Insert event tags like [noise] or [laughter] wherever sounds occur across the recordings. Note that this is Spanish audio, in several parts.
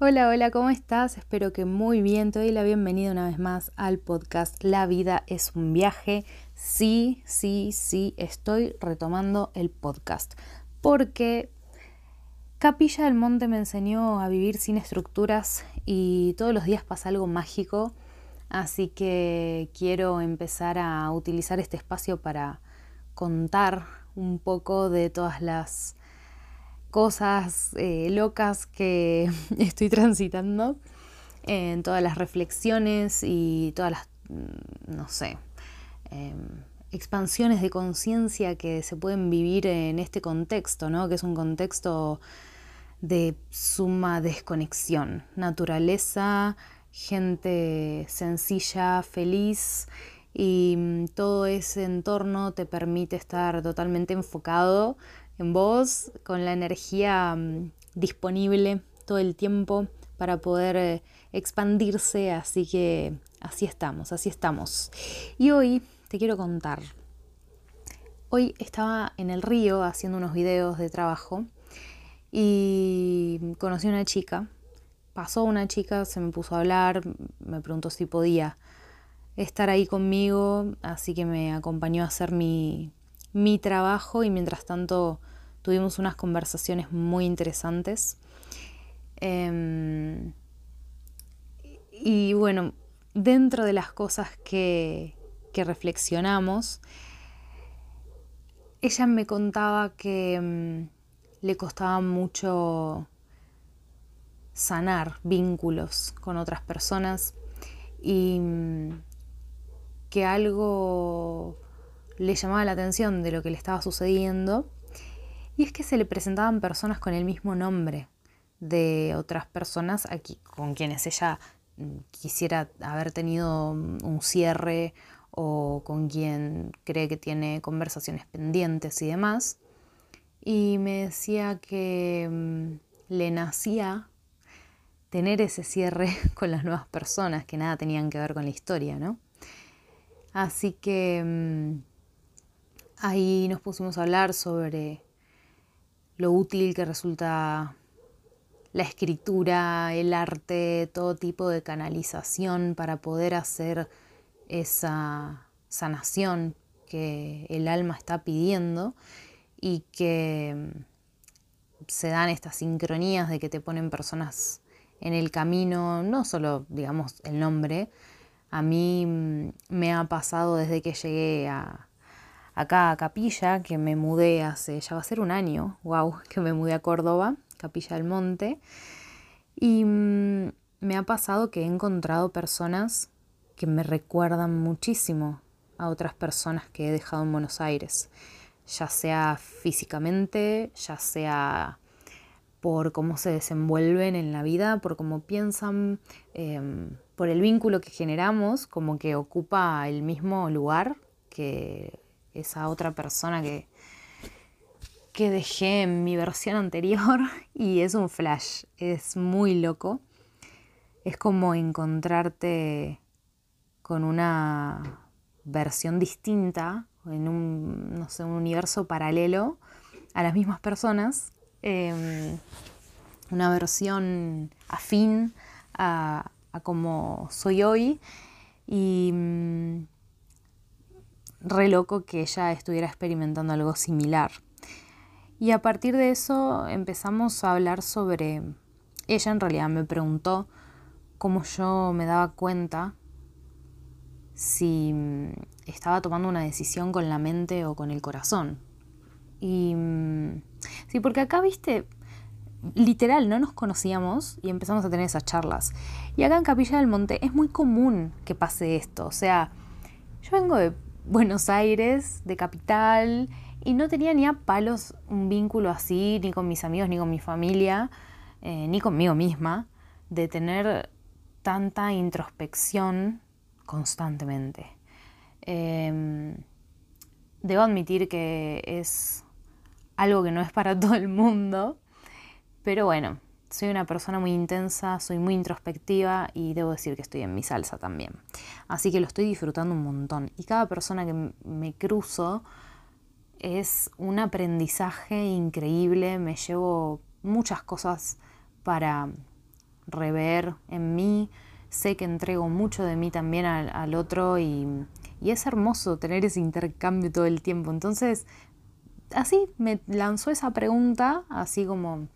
Hola, hola, ¿cómo estás? Espero que muy bien. Te doy la bienvenida una vez más al podcast La vida es un viaje. Sí, sí, sí, estoy retomando el podcast. Porque Capilla del Monte me enseñó a vivir sin estructuras y todos los días pasa algo mágico. Así que quiero empezar a utilizar este espacio para contar un poco de todas las cosas eh, locas que [laughs] estoy transitando, en todas las reflexiones y todas las, mm, no sé, em, expansiones de conciencia que se pueden vivir en este contexto, ¿no? Que es un contexto de suma desconexión, naturaleza, gente sencilla, feliz y mm, todo ese entorno te permite estar totalmente enfocado en vos, con la energía mm, disponible todo el tiempo para poder eh, expandirse, así que así estamos, así estamos. Y hoy te quiero contar. Hoy estaba en el río haciendo unos videos de trabajo y conocí a una chica. Pasó una chica, se me puso a hablar, me preguntó si podía estar ahí conmigo, así que me acompañó a hacer mi, mi trabajo y mientras tanto tuvimos unas conversaciones muy interesantes. Em, y bueno, dentro de las cosas que, que reflexionamos, ella me contaba que em, le costaba mucho sanar vínculos con otras personas y em, que algo le llamaba la atención de lo que le estaba sucediendo y es que se le presentaban personas con el mismo nombre de otras personas aquí, con quienes ella mm, quisiera haber tenido un cierre o con quien cree que tiene conversaciones pendientes y demás. Y me decía que mm, le nacía tener ese cierre [laughs] con las nuevas personas que nada tenían que ver con la historia, ¿no? Así que mm, Ahí nos pusimos a hablar sobre lo útil que resulta la escritura, el arte, todo tipo de canalización para poder hacer esa sanación que el alma está pidiendo y que mm, se dan estas sincronías de que te ponen personas en el camino, no solo digamos el nombre, a mí mm, me ha pasado desde que llegué a, acá a Capilla, que me mudé hace, ya va a ser un año, wow, [laughs] que me mudé a Córdoba, Capilla del Monte. Y mm, me ha pasado que he encontrado personas que me recuerdan muchísimo a otras personas que he dejado en Buenos Aires, ya sea físicamente, ya sea por cómo se desenvuelven en la vida, por cómo piensan, em, por el vínculo que generamos, como que ocupa el mismo lugar que esa otra persona que, que dejé en mi versión anterior [laughs] y es un flash, es muy loco. Es como encontrarte con una versión distinta, en un, no sé, un universo paralelo a las mismas personas, em, una versión afín a, a como soy hoy y mm, re loco que ella estuviera experimentando algo similar. Y a partir de eso empezamos a hablar sobre... Ella en realidad me preguntó cómo yo me daba cuenta si mm, estaba tomando una decisión con la mente o con el corazón. Y mm, sí, porque acá, viste, literal, no nos conocíamos y empezamos a tener esas charlas. Y acá en Capilla del Monte es muy común que pase esto. O sea, yo vengo de Buenos Aires, de capital, y no tenía ni a palos un vínculo así, ni con mis amigos, ni con mi familia, eh, ni conmigo misma, de tener tanta introspección constantemente. Em, debo admitir que es algo que no es para [laughs] todo el mundo, pero bueno, soy una persona muy intensa, soy muy introspectiva y debo decir que estoy en mi salsa también. Así que lo estoy disfrutando un montón. Y cada persona que me cruzo es un aprendizaje increíble, me llevo muchas cosas para rever en mí, sé que entrego mucho de mí también al, otro y, es hermoso tener ese intercambio todo el tiempo. Entonces, así me lanzó esa pregunta, así como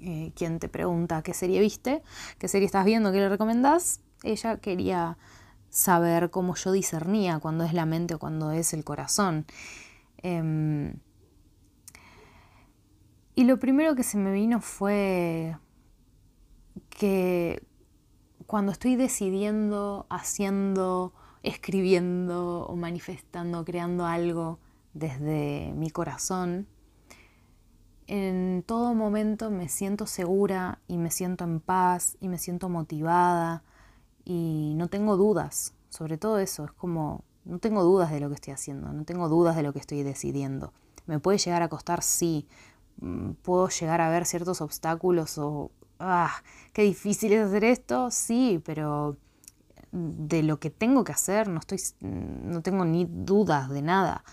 eh, quien te pregunta qué serie viste, qué serie estás viendo, qué le recomendás, ella quería saber cómo yo discernía cuando es la mente o cuando es el corazón. Em, y lo primero que se me vino fue que cuando estoy decidiendo, haciendo, escribiendo o manifestando, creando algo desde mi corazón, en todo momento me siento segura y me siento en paz y me siento motivada y no tengo dudas. Sobre todo eso, es como, no tengo dudas de lo que estoy haciendo, no tengo dudas de lo que estoy decidiendo. Me puede llegar a costar, sí. Mm, puedo llegar a ver ciertos obstáculos o ah, qué difícil es hacer esto, sí, pero de lo que tengo que hacer no, estoy, no tengo ni dudas de nada.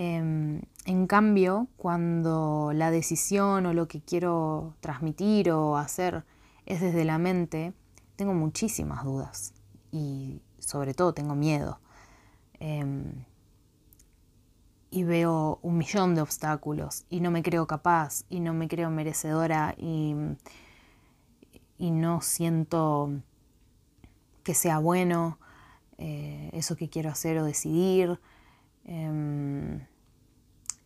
Em, en cambio, cuando la decisión o lo que quiero transmitir o hacer es desde la mente, tengo muchísimas dudas y sobre todo tengo miedo. Em, y veo un millón de obstáculos y no me creo capaz y no me creo merecedora y no siento que sea bueno eh, eso que quiero hacer o decidir. Em,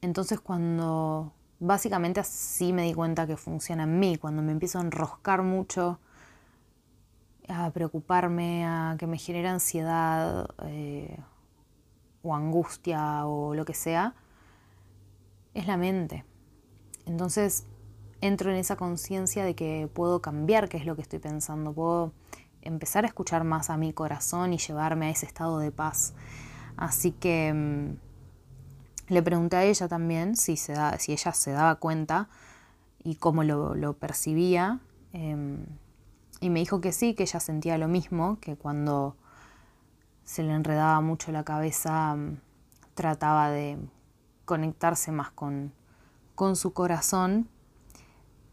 entonces cuando básicamente así me di cuenta que funciona en mí, cuando me empiezo a enroscar mucho, a preocuparme, a que me genera ansiedad eh, o angustia o lo que sea, es la mente. Entonces entro en esa conciencia de que puedo cambiar qué es lo que estoy pensando, puedo empezar a escuchar más a mi corazón y llevarme a ese estado de paz. Así que mm, le pregunté a ella también si, ella se daba cuenta y cómo lo, percibía. Em, y me dijo que sí, que ella sentía lo mismo, que cuando se le enredaba mucho la cabeza mm, trataba de conectarse más con, con su corazón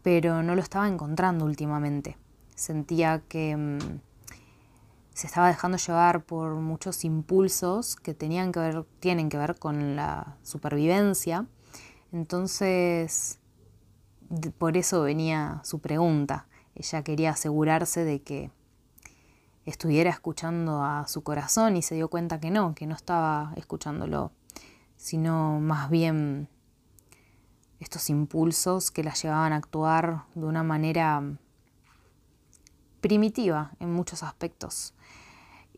pero no lo estaba encontrando últimamente. Sentía que mm, se estaba dejando llevar por muchos impulsos que tenían que ver, tienen que ver con la supervivencia. Entonces, por eso venía su pregunta. Ella quería asegurarse de que estuviera escuchando a su corazón y se dio cuenta que no, que no estaba escuchándolo, sino más bien estos impulsos que la llevaban a actuar de una manera primitiva en muchos aspectos.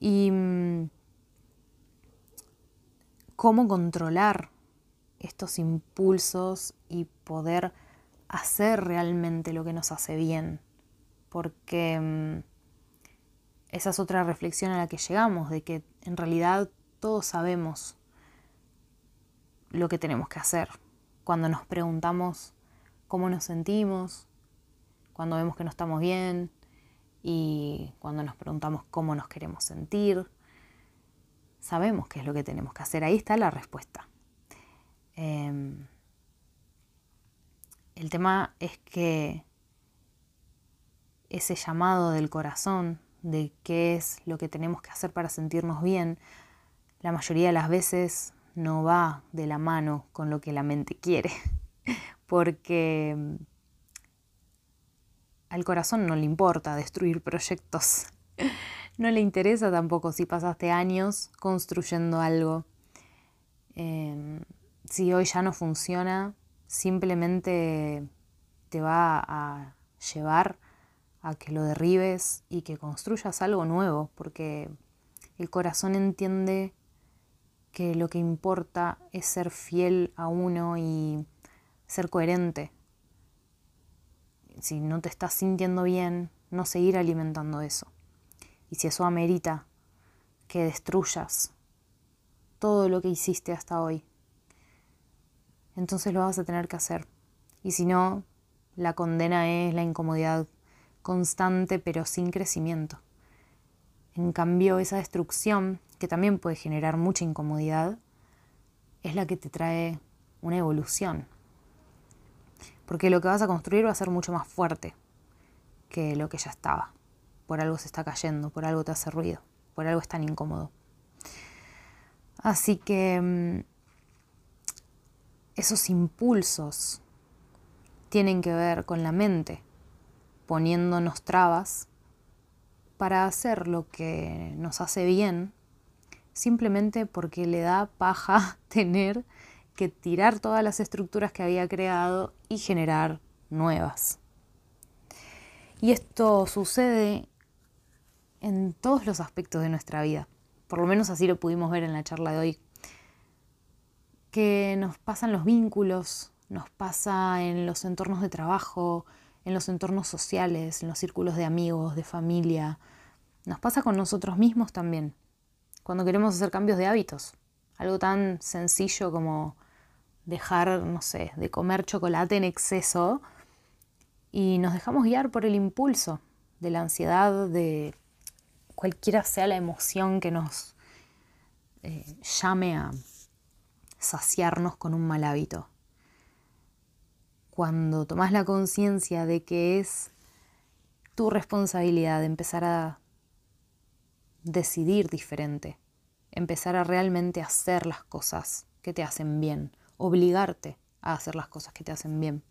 Y mm, cómo controlar estos impulsos y poder hacer realmente lo que nos hace bien. Porque mm, esa es otra reflexión a la que llegamos, de que en realidad todos sabemos lo que tenemos que hacer cuando nos preguntamos cómo nos sentimos, cuando vemos que no estamos bien y cuando nos preguntamos cómo nos queremos sentir. Sabemos qué es lo que tenemos que hacer. Ahí está la respuesta. Em, el tema es que ese llamado del corazón de qué es lo que tenemos que hacer para sentirnos bien, la mayoría de las veces no va de la mano con lo que la mente quiere, [laughs] porque mm, al corazón no le importa destruir proyectos, [laughs] no le interesa tampoco si pasaste años construyendo algo. Em, si hoy ya no funciona, simplemente te va a llevar a que lo derribes y que construyas algo nuevo, porque el corazón entiende que lo que importa es ser fiel a uno y ser coherente. Si no te estás sintiendo bien, no seguir alimentando eso. Y si eso amerita que destruyas todo lo que hiciste hasta hoy, entonces lo vas a tener que hacer. Y si no, la condena es la incomodidad constante pero sin crecimiento. En cambio, esa destrucción, que también puede generar mucha incomodidad, es la que te trae una evolución. Porque lo que vas a construir va a ser mucho más fuerte que lo que ya estaba. Por algo se está cayendo, por algo te hace ruido, por algo es tan incómodo. Así que mm, esos impulsos tienen que ver con la mente, poniéndonos trabas para hacer lo que nos hace bien, simplemente porque le da paja [laughs] tener que tirar todas las estructuras que había creado y generar nuevas. Y esto sucede en todos los aspectos de nuestra vida. Por lo menos así lo pudimos ver en la charla de hoy. Que nos pasan los vínculos, nos pasa en los entornos de trabajo, en los entornos sociales, en los círculos de amigos, de familia. Nos pasa con nosotros mismos también, cuando queremos hacer cambios de hábitos. Algo tan sencillo como dejar, no sé, de comer chocolate en exceso y nos dejamos guiar por el impulso de la ansiedad, de cualquiera sea la emoción que nos eh, llame a saciarnos con un mal hábito. Cuando tomas la conciencia de que es tu responsabilidad empezar a decidir diferente, empezar a realmente hacer las cosas que te hacen bien, obligarte a hacer las cosas que te hacen bien.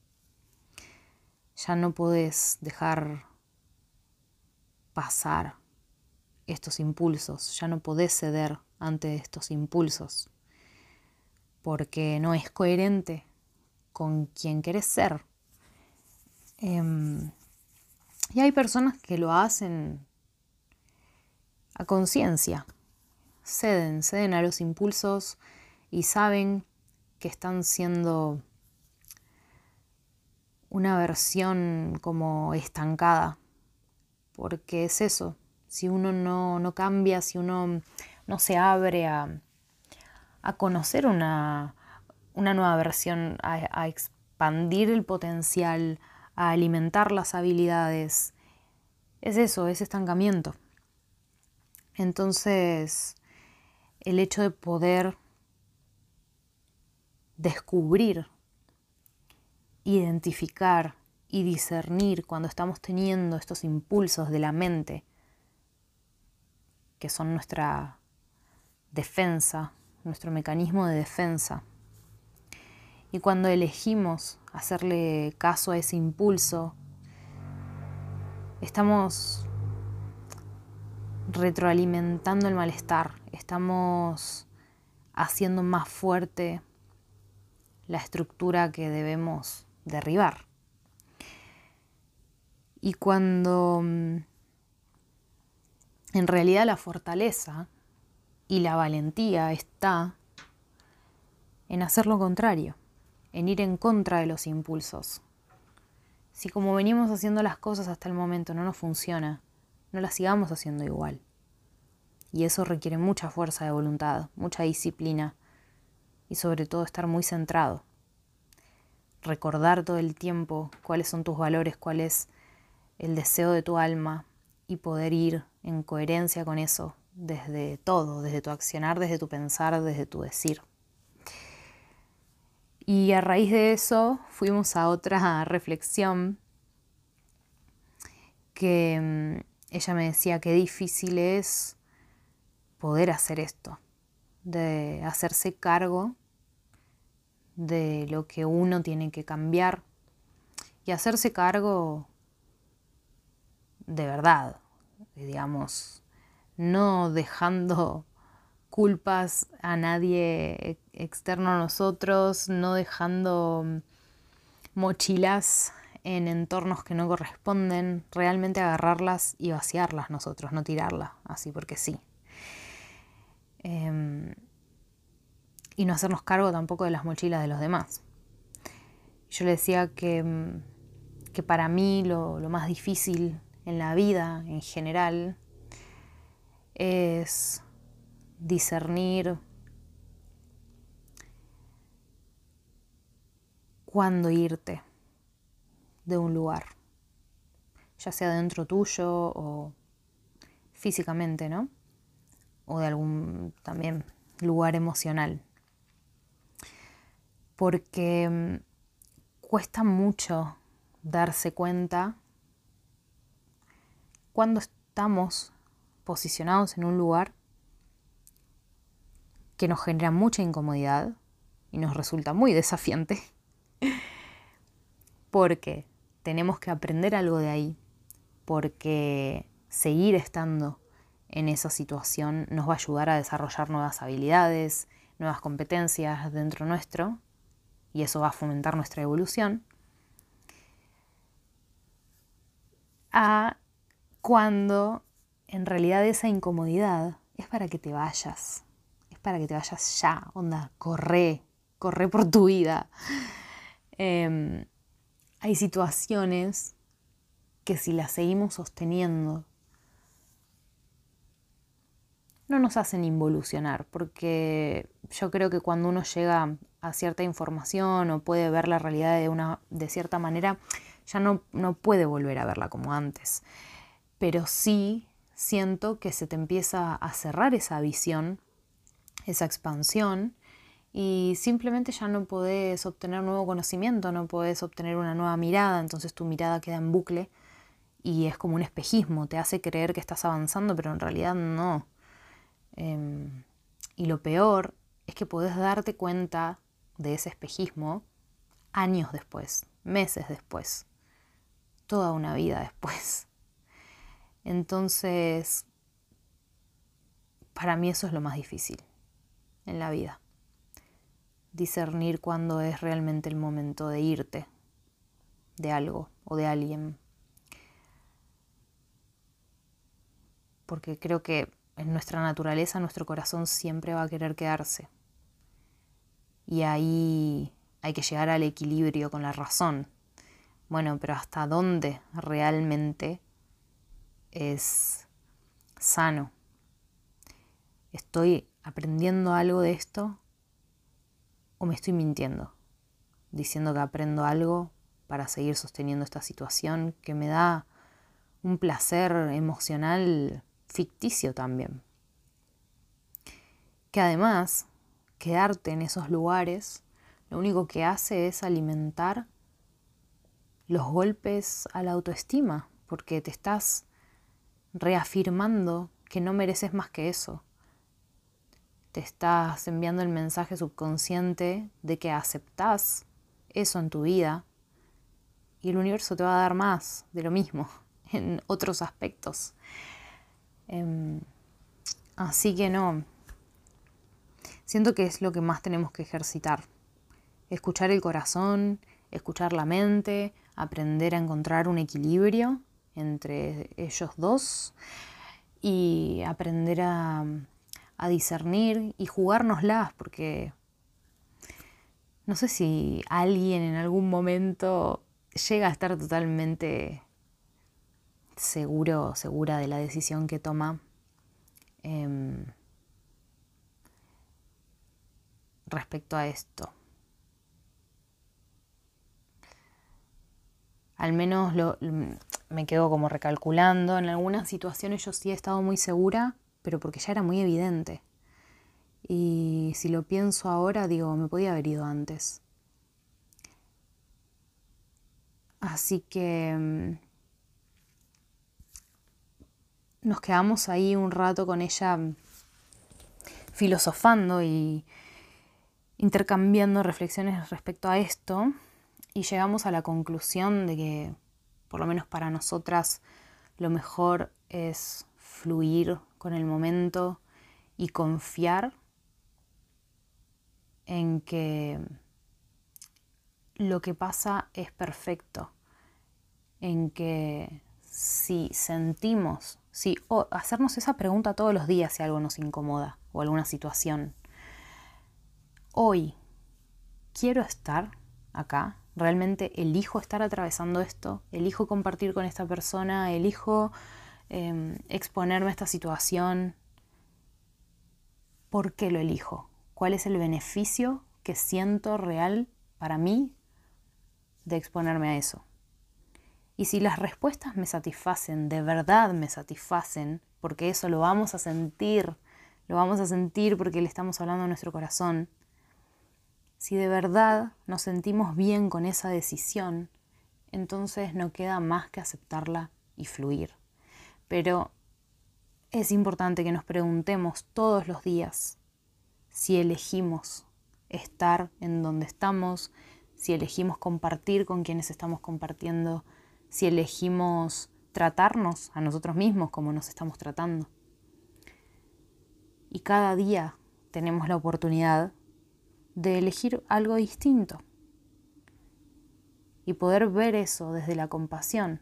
Ya no puedes dejar pasar estos impulsos, ya no podés ceder ante estos impulsos, porque no es coherente con quien querés ser. Em, y hay personas que lo hacen a conciencia, ceden, ceden a los impulsos y saben que están siendo una versión como estancada, porque es eso, si uno no, cambia, si uno no se abre a, conocer una, nueva versión, a, expandir el potencial, a alimentar las habilidades, es eso, es estancamiento. Entonces, el hecho de poder descubrir, identificar y discernir cuando estamos teniendo estos impulsos de la mente, que son nuestra defensa, nuestro mecanismo de defensa. Y cuando elegimos hacerle caso a ese impulso, estamos retroalimentando el malestar, estamos haciendo más fuerte la estructura que debemos derribar. Y cuando mm, en realidad la fortaleza y la valentía está en hacer lo contrario, en ir en contra de los impulsos. Si como venimos haciendo las cosas hasta el momento no nos funciona, no las sigamos haciendo igual. Y eso requiere mucha fuerza de voluntad, mucha disciplina y sobre todo estar muy centrado. Recordar todo el tiempo cuáles son tus valores, cuál es el deseo de tu alma y poder ir en coherencia con eso desde todo, desde tu accionar, desde tu pensar, desde tu decir. Y a raíz de eso fuimos a otra [laughs] reflexión que mm, ella me decía que difícil es poder hacer esto, de hacerse cargo de lo que uno tiene que cambiar y hacerse cargo de verdad, digamos, no dejando [laughs] culpas a nadie externo a nosotros, no dejando mochilas en entornos que no corresponden, realmente agarrarlas y vaciarlas nosotros, no tirarlas, así porque sí. Em, y no hacernos cargo tampoco de las mochilas de los demás. Yo le decía que, em, que para mí lo, lo más difícil en la vida en general es discernir cuándo irte de un lugar, ya sea dentro tuyo o físicamente, ¿no? O de algún también lugar emocional. Porque mm, cuesta mucho darse cuenta cuando estamos posicionados en un lugar que nos genera mucha incomodidad y nos resulta muy desafiante [laughs] porque tenemos que aprender algo de ahí, porque seguir estando en esa situación nos va a ayudar a desarrollar nuevas habilidades, nuevas competencias dentro nuestro, y eso va a fomentar nuestra evolución, a cuando en realidad esa incomodidad es para que te vayas, es para que te vayas ya, onda, corre, corre por tu vida. Em, hay situaciones que si las seguimos sosteniendo no nos hacen involucionar, porque yo creo que cuando uno llega a cierta información o puede ver la realidad de, una, de cierta manera, ya no, no puede volver a verla como antes. Pero sí siento que se te empieza a cerrar esa visión, esa expansión, y simplemente ya no podés obtener nuevo conocimiento, no podés obtener una nueva mirada, entonces tu mirada queda en bucle y es como un espejismo, te hace creer que estás avanzando, pero en realidad no. Em, y lo peor es que podés darte cuenta de ese espejismo años después, meses después, toda una vida después. [laughs] Entonces, para mí eso es lo más difícil en la vida discernir cuándo es realmente el momento de irte de algo o de alguien. Porque creo que en nuestra naturaleza nuestro corazón siempre va a querer quedarse. Y ahí hay que llegar al equilibrio con la razón. Bueno, pero ¿hasta dónde realmente es sano? ¿Estoy aprendiendo algo de esto ¿O me estoy mintiendo? Diciendo que aprendo algo para seguir sosteniendo esta situación que me da un placer emocional ficticio también. Que además, quedarte en esos lugares lo único que hace es alimentar los golpes a la autoestima, porque te estás reafirmando que no mereces más que eso, te estás enviando el mensaje subconsciente de que aceptás eso en tu vida y el universo te va a dar más de lo mismo [laughs] en otros aspectos. Em, así que no, siento que es lo que más tenemos que ejercitar. Escuchar el corazón, escuchar la mente, aprender a encontrar un equilibrio entre ellos dos y aprender a a discernir y jugárnoslas, porque no sé si alguien en algún momento llega a estar totalmente seguro o segura de la decisión que toma. Em, respecto a esto. Al menos lo, me quedo como recalculando. En algunas situaciones yo sí he estado muy segura pero porque ya era muy evidente. Y si lo pienso ahora, digo, me podía haber ido antes. Así que mm, nos quedamos ahí un rato con ella mm, filosofando y intercambiando reflexiones respecto a esto y llegamos a la conclusión de que, por lo menos para nosotras, lo mejor es fluir con el momento y confiar en que lo que pasa es perfecto, en que si sentimos, si hacernos esa pregunta todos los días si algo nos incomoda o alguna situación. Hoy quiero estar acá, realmente elijo estar atravesando esto, elijo compartir con esta persona, elijo em, exponerme a esta situación. ¿Por qué lo elijo? ¿Cuál es el beneficio que siento real para mí de exponerme a eso? Y si las respuestas me satisfacen, de verdad me satisfacen, porque eso lo vamos a sentir, lo vamos a sentir porque le estamos hablando a nuestro corazón, si de verdad nos sentimos bien con esa decisión, entonces no queda más que aceptarla y fluir. Pero es importante que nos preguntemos todos los días si elegimos estar en donde estamos, si elegimos compartir con quienes estamos compartiendo, si elegimos tratarnos a nosotros mismos como nos estamos tratando. Y cada día tenemos la oportunidad de elegir algo distinto y poder ver eso desde la compasión,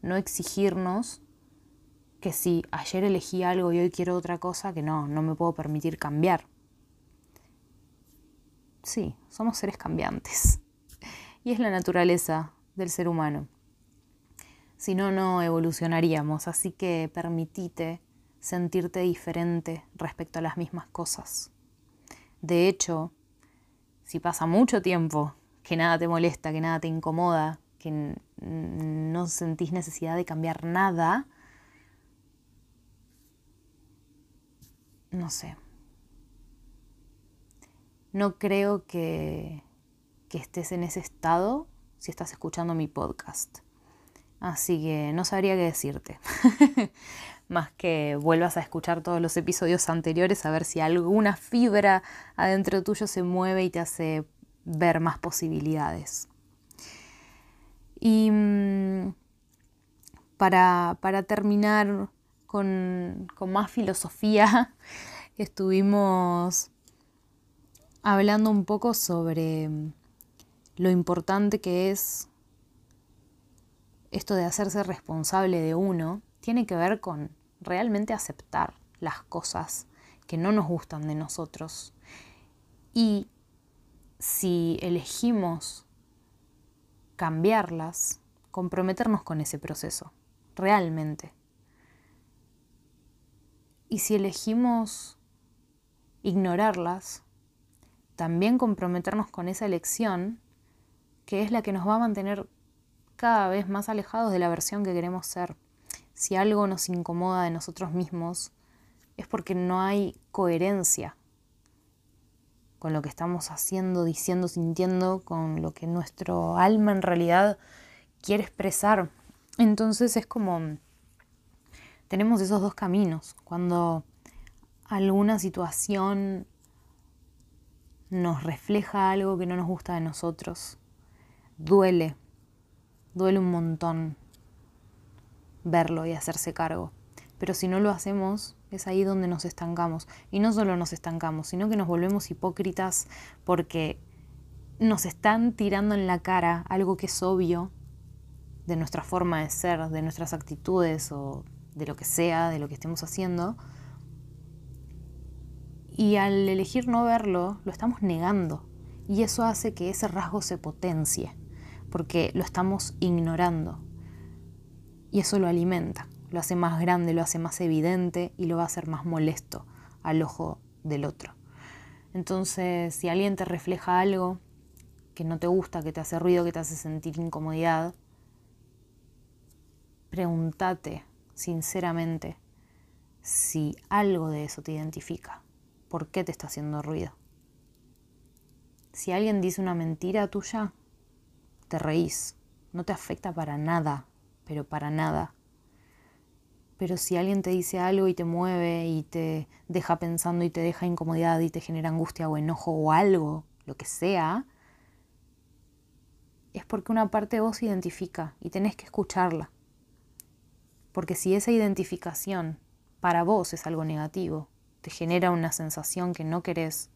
no exigirnos que si ayer elegí algo y hoy quiero otra cosa, que no, no me puedo permitir cambiar. Sí, somos seres cambiantes [laughs] y es la naturaleza del ser humano. Si no, no evolucionaríamos, así que permitite sentirte diferente respecto a las mismas cosas. De hecho, si pasa mucho tiempo que nada te molesta, que nada te incomoda, que no sentís necesidad de cambiar nada, no sé. No creo que, que estés en ese estado si estás escuchando mi podcast. Así que no sabría qué decirte. [laughs] Más que vuelvas a escuchar todos los episodios anteriores a ver si alguna fibra adentro tuyo se mueve y te hace ver más posibilidades. Y mm, para, terminar con, con más filosofía, [laughs] estuvimos hablando un poco sobre lo importante que es esto de hacerse responsable de uno tiene que ver con realmente aceptar las cosas que no nos gustan de nosotros. Y si elegimos cambiarlas, comprometernos con ese proceso, realmente. Y si elegimos ignorarlas, también comprometernos con esa elección que es la que nos va a mantener cada vez más alejados de la versión que queremos ser. Si algo nos incomoda de nosotros mismos, es porque no hay coherencia con lo que estamos haciendo, diciendo, sintiendo, con lo que nuestro alma en realidad quiere expresar. Entonces es como, tenemos esos dos caminos. Cuando alguna situación nos refleja algo que no nos gusta de nosotros, duele, Duele un montón verlo y hacerse cargo. Pero si no lo hacemos, es ahí donde nos estancamos. Y no solo nos estancamos, sino que nos volvemos hipócritas porque nos están tirando en la cara algo que es obvio de nuestra forma de ser, de nuestras actitudes o de lo que sea, de lo que estemos haciendo. Y al elegir no verlo, lo estamos negando. Y eso hace que ese rasgo se potencie porque lo estamos ignorando. Y eso lo alimenta, lo hace más grande, lo hace más evidente y lo va a hacer más molesto al ojo del otro. Entonces, si alguien te refleja algo que no te gusta, que te hace ruido, que te hace sentir incomodidad, pregúntate sinceramente si algo de eso te identifica. ¿Por qué te está haciendo ruido? Si alguien dice una mentira tuya, te reís, no te afecta para nada, pero para nada. Pero si alguien te dice algo y te mueve y te deja pensando y te deja incomodidad y te genera angustia o enojo o algo, lo que sea, es porque una parte de vos identifica y tenés que escucharla. Porque si esa identificación para vos es algo negativo, te genera una sensación que no querés,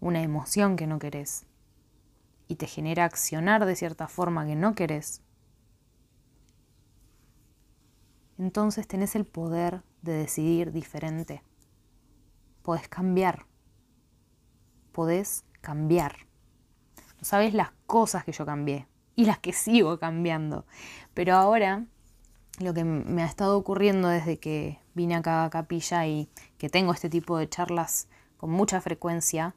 una emoción que no querés, y te genera accionar de cierta forma que no querés, entonces tenés el poder de decidir diferente. Podés cambiar. Podés cambiar. no sabes las cosas que yo cambié y las que sigo cambiando. Pero ahora lo que me ha estado ocurriendo desde que vine acá a Capilla y que tengo este tipo de charlas con mucha frecuencia,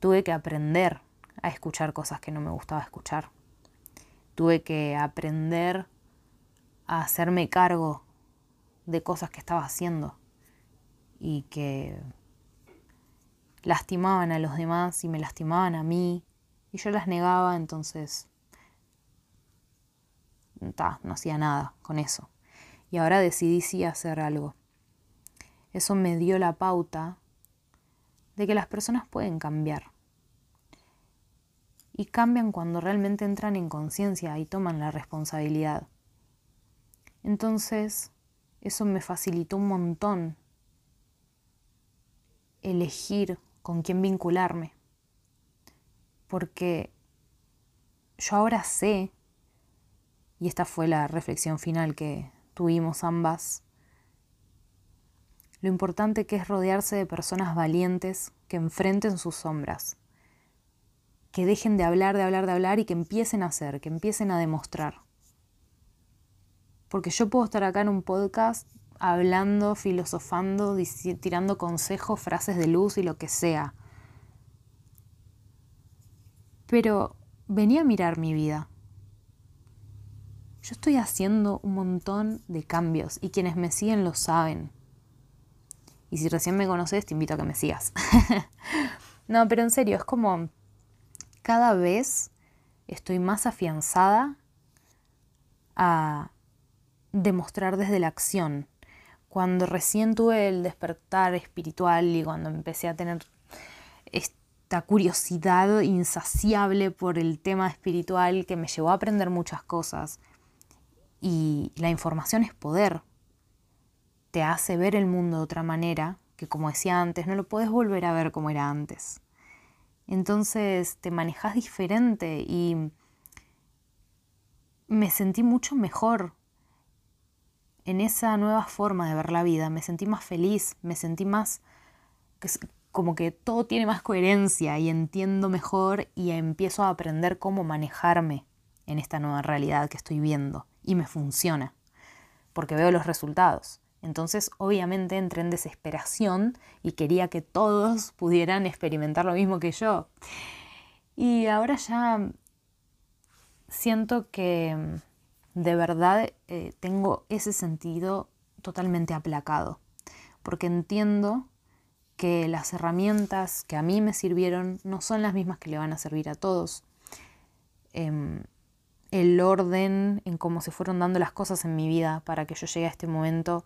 tuve que aprender a escuchar cosas que no me gustaba escuchar. Tuve que aprender a hacerme cargo de cosas que estaba haciendo y que lastimaban a los demás y me lastimaban a mí y yo las negaba, entonces no hacía nada con eso. Y ahora decidí sí hacer algo. Eso me dio la pauta de que las personas pueden cambiar. Y cambian cuando realmente entran en conciencia y toman la responsabilidad. Entonces, eso me facilitó un montón elegir con quién vincularme. Porque yo ahora sé, y esta fue la reflexión final que tuvimos ambas, lo importante que es rodearse de personas valientes que enfrenten sus sombras, que dejen de hablar, de hablar, de hablar y que empiecen a hacer, que empiecen a demostrar. Porque yo puedo estar acá en un podcast hablando, filosofando, tirando consejos, frases de luz y lo que sea. Pero venía a mirar mi vida. Yo estoy haciendo un montón de cambios y quienes me siguen lo saben. Y si recién me conoces, te invito a que me sigas. [laughs] no, pero en serio, es como cada vez estoy más afianzada a demostrar desde la acción. Cuando recién tuve el despertar espiritual y cuando empecé a tener esta curiosidad insaciable por el tema espiritual que me llevó a aprender muchas cosas. Y la información es poder. Te hace ver el mundo de otra manera que como decía antes, no lo puedes volver a ver como era antes. Entonces te manejas diferente y me sentí mucho mejor en esa nueva forma de ver la vida. Me sentí más feliz, me sentí más como que todo tiene más coherencia y entiendo mejor y empiezo a aprender cómo manejarme en esta nueva realidad que estoy viendo y me funciona porque veo los resultados. Entonces, obviamente entré en desesperación y quería que todos pudieran experimentar lo mismo que yo. Y ahora ya siento que de verdad eh, tengo ese sentido totalmente aplacado, porque entiendo que las herramientas que a mí me sirvieron no son las mismas que le van a servir a todos. Em, el orden en cómo se fueron dando las cosas en mi vida para que yo llegue a este momento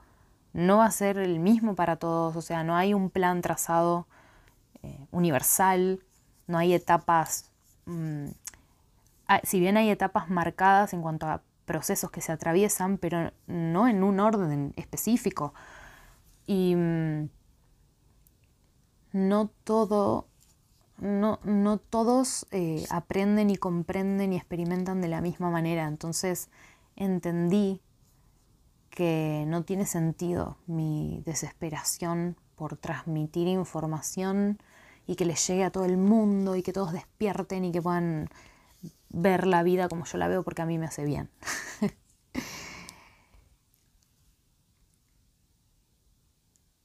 no va a ser el mismo para todos, o sea, no hay un plan trazado eh, universal, no hay etapas, mm, ah, si bien hay etapas marcadas en cuanto a procesos que se atraviesan, pero no en un orden específico. Y mm, no todo, no, no todos eh, aprenden y comprenden y experimentan de la misma manera. Entonces entendí que no tiene sentido mi desesperación por transmitir información y que les llegue a todo el mundo y que todos despierten y que puedan ver la vida como yo la veo porque a mí me hace bien. [laughs]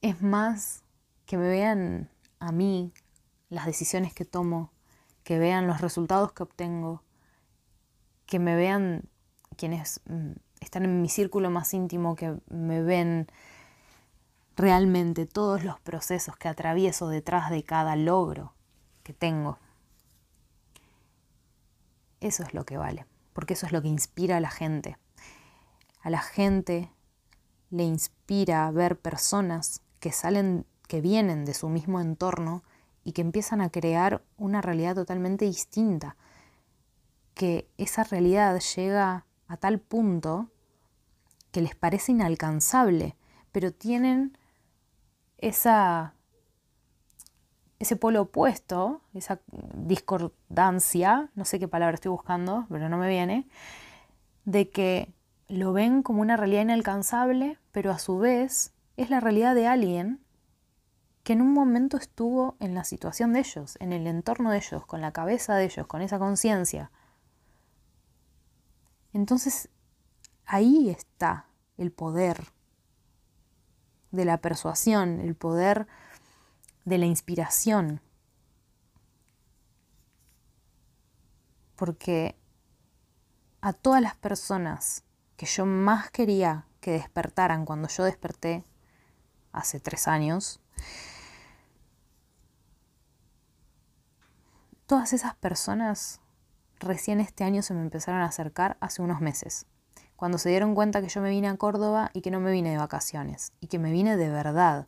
es más que me vean a mí las decisiones que tomo, que vean los resultados que obtengo, que me vean quienes mm, están en mi círculo más íntimo, que me ven realmente todos los procesos que atravieso detrás de cada logro que tengo. Eso es lo que vale, porque eso es lo que inspira a la gente. A la gente le inspira ver personas que salen, que vienen de su mismo entorno y que empiezan a crear una realidad totalmente distinta. Que esa realidad llega a tal punto que les parece inalcanzable, pero tienen esa ese polo opuesto, esa discordancia, no sé qué palabra estoy buscando, pero no me viene, de que lo ven como una realidad inalcanzable, pero a su vez es la realidad de alguien que en un momento estuvo en la situación de ellos, en el entorno de ellos, con la cabeza de ellos, con esa conciencia. Entonces, ahí está el poder de la persuasión, el poder de la inspiración. Porque a todas las personas que yo más quería que despertaran cuando yo desperté hace tres años, todas esas personas recién este año se me empezaron a acercar hace unos meses, cuando se dieron cuenta que yo me vine a Córdoba y que no me vine de vacaciones, y que me vine de verdad,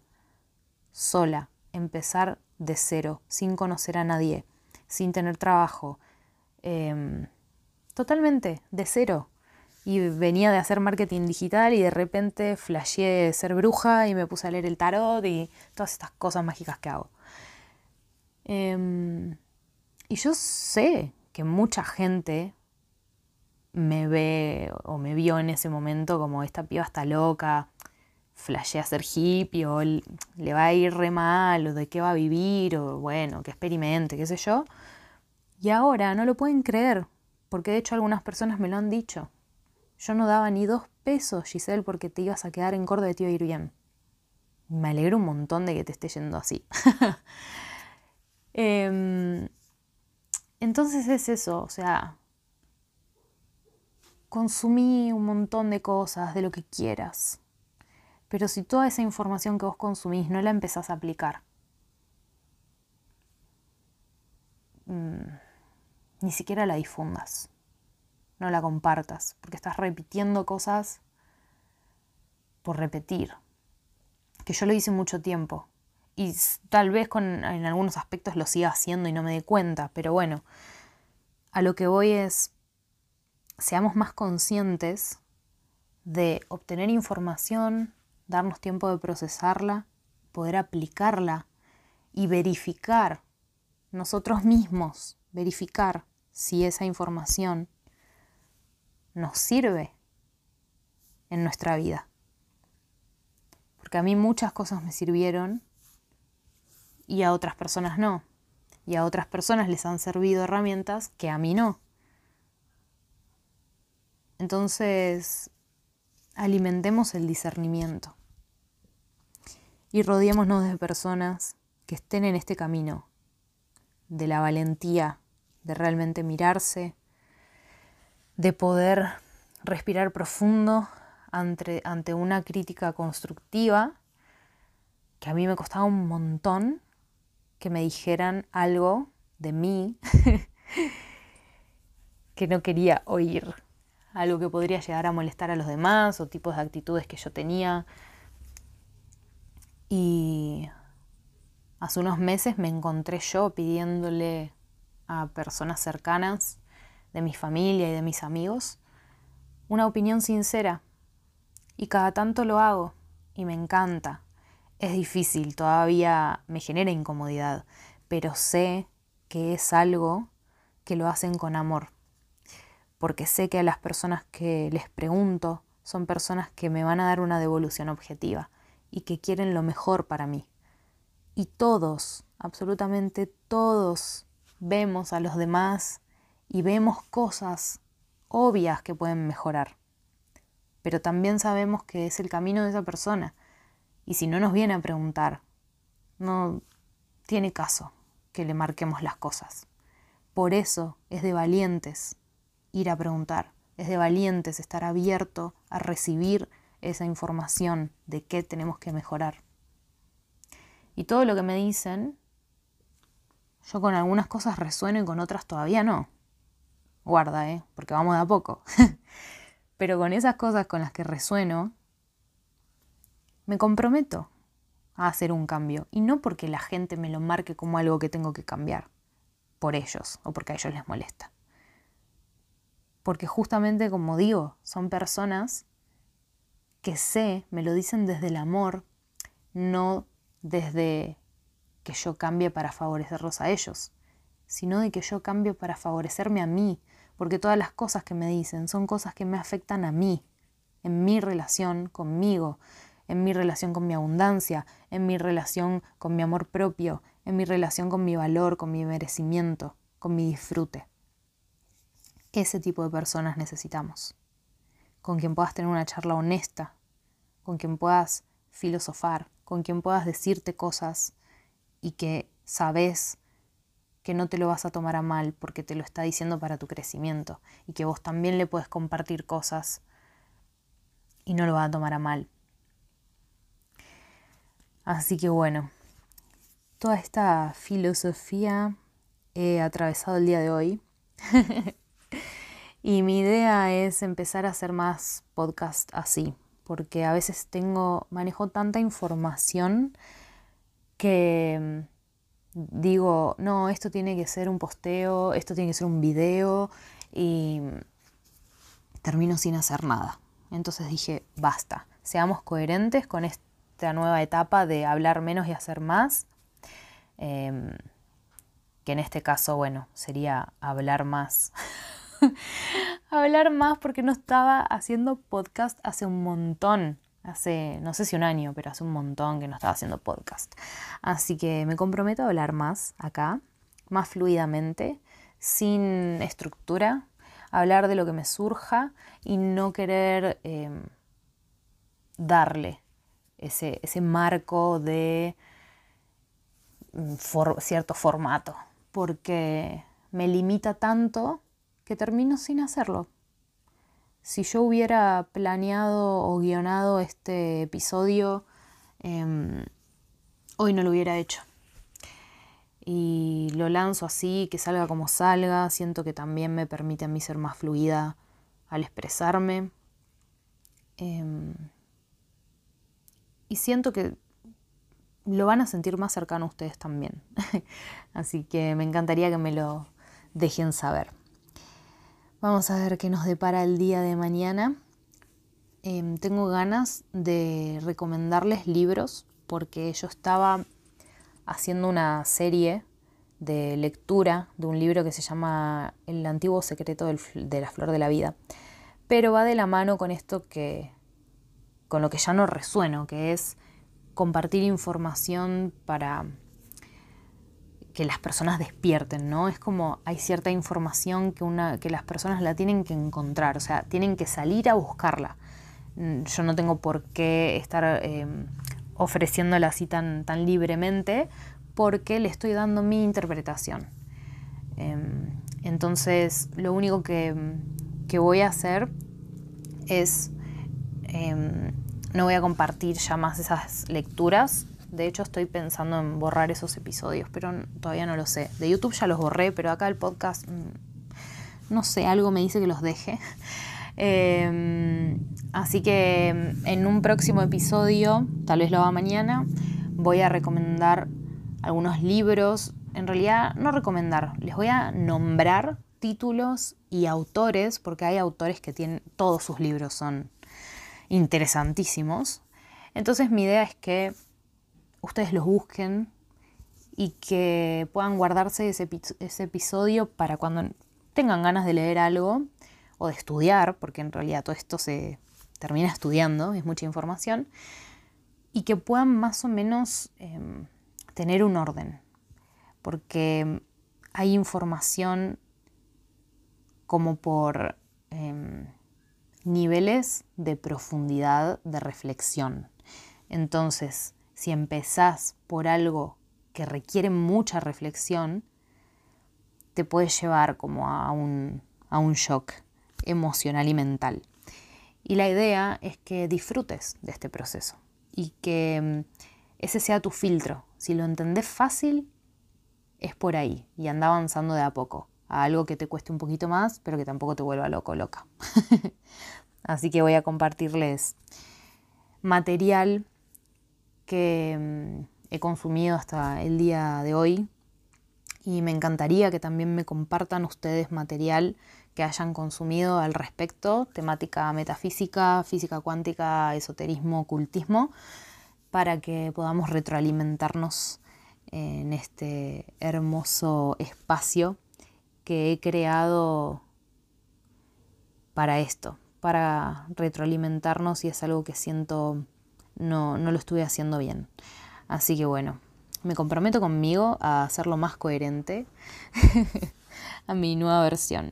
sola, empezar de cero, sin conocer a nadie, sin tener trabajo, em, totalmente de cero. Y venía de hacer marketing digital y de repente flasheé ser bruja y me puse a leer el tarot y todas estas cosas mágicas que hago. Em, y yo sé que mucha gente me ve o me vio en ese momento como esta piba está loca, flashea ser hippie o le va a ir re mal o de qué va a vivir o bueno, que experimente, qué sé yo. Y ahora no lo pueden creer, porque de hecho algunas personas me lo han dicho. Yo no daba ni dos pesos, Giselle, porque te ibas a quedar en Córdoba y te iba a ir bien. Me alegro un montón de que te esté yendo así. [laughs] eh, entonces es eso, o sea, consumí un montón de cosas, de lo que quieras, pero si toda esa información que vos consumís no la empezás a aplicar, mmm, ni siquiera la difundas, no la compartas, porque estás repitiendo cosas por repetir, que yo lo hice mucho tiempo y tal vez en algunos aspectos lo siga haciendo y no me dé cuenta, pero bueno, a lo que voy es, seamos más conscientes de obtener información, darnos tiempo de procesarla, poder aplicarla y verificar nosotros mismos, verificar si esa información nos sirve en nuestra vida. Porque a mí muchas cosas me sirvieron y a otras personas no. Y a otras personas les han servido herramientas que a mí no. Entonces, alimentemos el discernimiento y rodeémonos de personas que estén en este camino de la valentía, de realmente mirarse, de poder respirar profundo ante, ante una crítica constructiva, que a mí me costaba un montón, que me dijeran algo de mí [laughs] que no quería oír, algo que podría llegar a molestar a los demás o tipos de actitudes que yo tenía. Y hace unos meses me encontré yo pidiéndole a personas cercanas de mi familia y de mis amigos una opinión sincera. Y cada tanto lo hago y me encanta es difícil, todavía me genera incomodidad, pero sé que es algo que lo hacen con amor, porque sé que a las personas que les pregunto son personas que me van a dar una devolución objetiva y que quieren lo mejor para mí. Y todos, absolutamente todos, vemos a los demás y vemos cosas obvias que pueden mejorar. Pero también sabemos que es el camino de esa persona y si no nos viene a preguntar, no tiene caso que le marquemos las cosas. Por eso es de valientes ir a preguntar, es de valientes estar abierto a recibir esa información de qué tenemos que mejorar. Y todo lo que me dicen, yo con algunas cosas resueno y con otras todavía no. Guarda, ¿eh? Porque vamos de a poco. [laughs] Pero con esas cosas con las que resueno, me comprometo a hacer un cambio y no porque la gente me lo marque como algo que tengo que cambiar por ellos o porque a ellos les molesta. Porque justamente como digo, son personas que sé, me lo dicen desde el amor, no desde que yo cambie para favorecerlos a ellos, sino de que yo cambio para favorecerme a mí, porque todas las cosas que me dicen son cosas que me afectan a mí, en mi relación conmigo, en mi relación con mi abundancia, en mi relación con mi amor propio, en mi relación con mi valor, con mi merecimiento, con mi disfrute. Ese tipo de personas necesitamos, con quien puedas tener una charla honesta, con quien puedas filosofar, con quien puedas decirte cosas y que sabes que no te lo vas a tomar a mal porque te lo está diciendo para tu crecimiento y que vos también le puedes compartir cosas y no lo vas a tomar a mal. Así que bueno, toda esta filosofía he atravesado el día de hoy. [laughs] y mi idea es empezar a hacer más podcast así, porque a veces tengo, manejo tanta información que mm, digo, no, esto tiene que ser un posteo, esto tiene que ser un video y termino sin hacer nada. Entonces dije, basta, seamos coherentes con esta nueva etapa de hablar menos y hacer más. Em, que en este caso, bueno, sería hablar más. [laughs] hablar más porque no estaba haciendo podcast hace un montón. Hace, no sé si un año, pero hace un montón que no estaba haciendo podcast. Así que me comprometo a hablar más acá, más fluidamente, sin estructura, hablar de lo que me surja y no querer em, darle ese, ese, marco de mm, cierto formato, porque me limita tanto que termino sin hacerlo. Si yo hubiera planeado o guionado este episodio, em, hoy no lo hubiera hecho y lo lanzo así, que salga como salga. Siento que también me permite a mí ser más fluida al expresarme. Em, y siento que lo van a sentir más cercano a ustedes también. [laughs] así que me encantaría que me lo dejen saber. Vamos a ver qué nos depara el día de mañana. Em, tengo ganas de recomendarles libros porque yo estaba haciendo una serie de lectura de un libro que se llama El antiguo secreto de la flor de la vida, pero va de la mano con esto que, con lo que ya no resueno, que es compartir información para que las personas despierten, ¿no? Es como hay cierta información que, una, que las personas la tienen que encontrar, o sea, tienen que salir a buscarla. Mm, yo no tengo por qué estar eh, ofreciéndola así tan, tan libremente porque le estoy dando mi interpretación. Em, entonces, lo único que, voy a hacer es, em, no voy a compartir ya más esas lecturas. De hecho, estoy pensando en borrar esos episodios, pero todavía no lo sé. De YouTube ya los borré, pero acá el podcast, mm, no sé, algo me dice que los deje. [laughs] Em, así que en un próximo episodio, tal vez lo haga mañana, voy a recomendar algunos libros. En realidad, no recomendar, les voy a nombrar títulos y autores, porque hay autores que tienen, todos sus libros son interesantísimos. Entonces mi idea es que ustedes los busquen y que puedan guardarse ese, episodio para cuando tengan ganas de leer algo o de estudiar, porque en realidad todo esto se termina estudiando, es mucha información, y que puedan más o menos em, tener un orden, porque hay información como por em, niveles de profundidad de reflexión. Entonces, si empezás por algo que requiere mucha reflexión, te puede llevar como a un, a un shock emocional y mental. Y la idea es que disfrutes de este proceso y que mm, ese sea tu filtro. Si lo entendés fácil, es por ahí y anda avanzando de a poco a algo que te cueste un poquito más, pero que tampoco te vuelva loco, loca. [laughs] Así que voy a compartirles material que mm, he consumido hasta el día de hoy. Y me encantaría que también me compartan ustedes material que hayan consumido al respecto, temática metafísica, física cuántica, esoterismo, ocultismo, para que podamos retroalimentarnos en este hermoso espacio que he creado para esto, para retroalimentarnos y es algo que siento no, no lo estuve haciendo bien. Así que bueno, me comprometo conmigo a hacerlo más coherente [laughs] a mi nueva versión.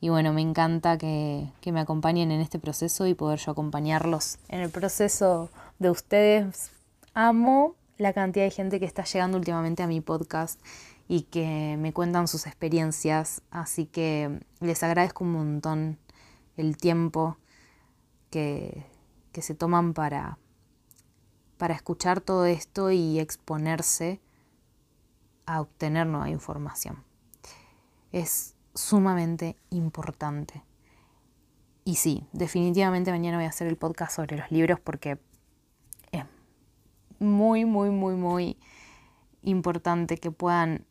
Y bueno, me encanta que, que, me acompañen en este proceso y poder yo acompañarlos en el proceso de ustedes. Amo la cantidad de gente que está llegando últimamente a mi podcast y que me cuentan sus experiencias, así que les agradezco un montón el tiempo que, que se toman para, para escuchar todo esto y exponerse a obtener nueva información. Es sumamente importante. Y sí, definitivamente mañana voy a hacer el podcast sobre los libros porque es muy, muy, muy, muy importante que puedan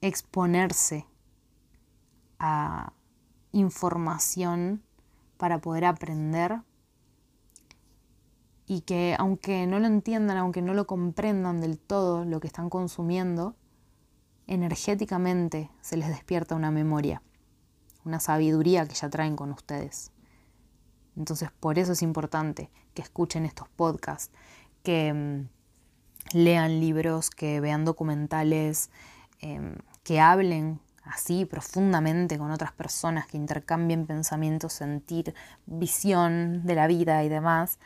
exponerse a información para poder aprender y que aunque no lo entiendan, aunque no lo comprendan del todo lo que están consumiendo, energéticamente se les despierta una memoria, una sabiduría que ya traen con ustedes. Entonces por eso es importante que escuchen estos podcasts, que mm, lean libros, que vean documentales, em, que hablen así profundamente con otras personas, que intercambien pensamientos, sentir, visión de la vida y demás,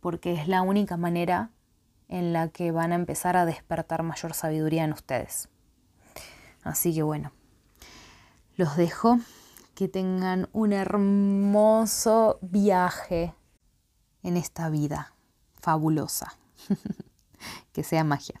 porque es la única manera en la que van a empezar a despertar mayor sabiduría en ustedes. Así que bueno, los dejo, que tengan un hermoso viaje en esta vida fabulosa, [laughs] que sea magia.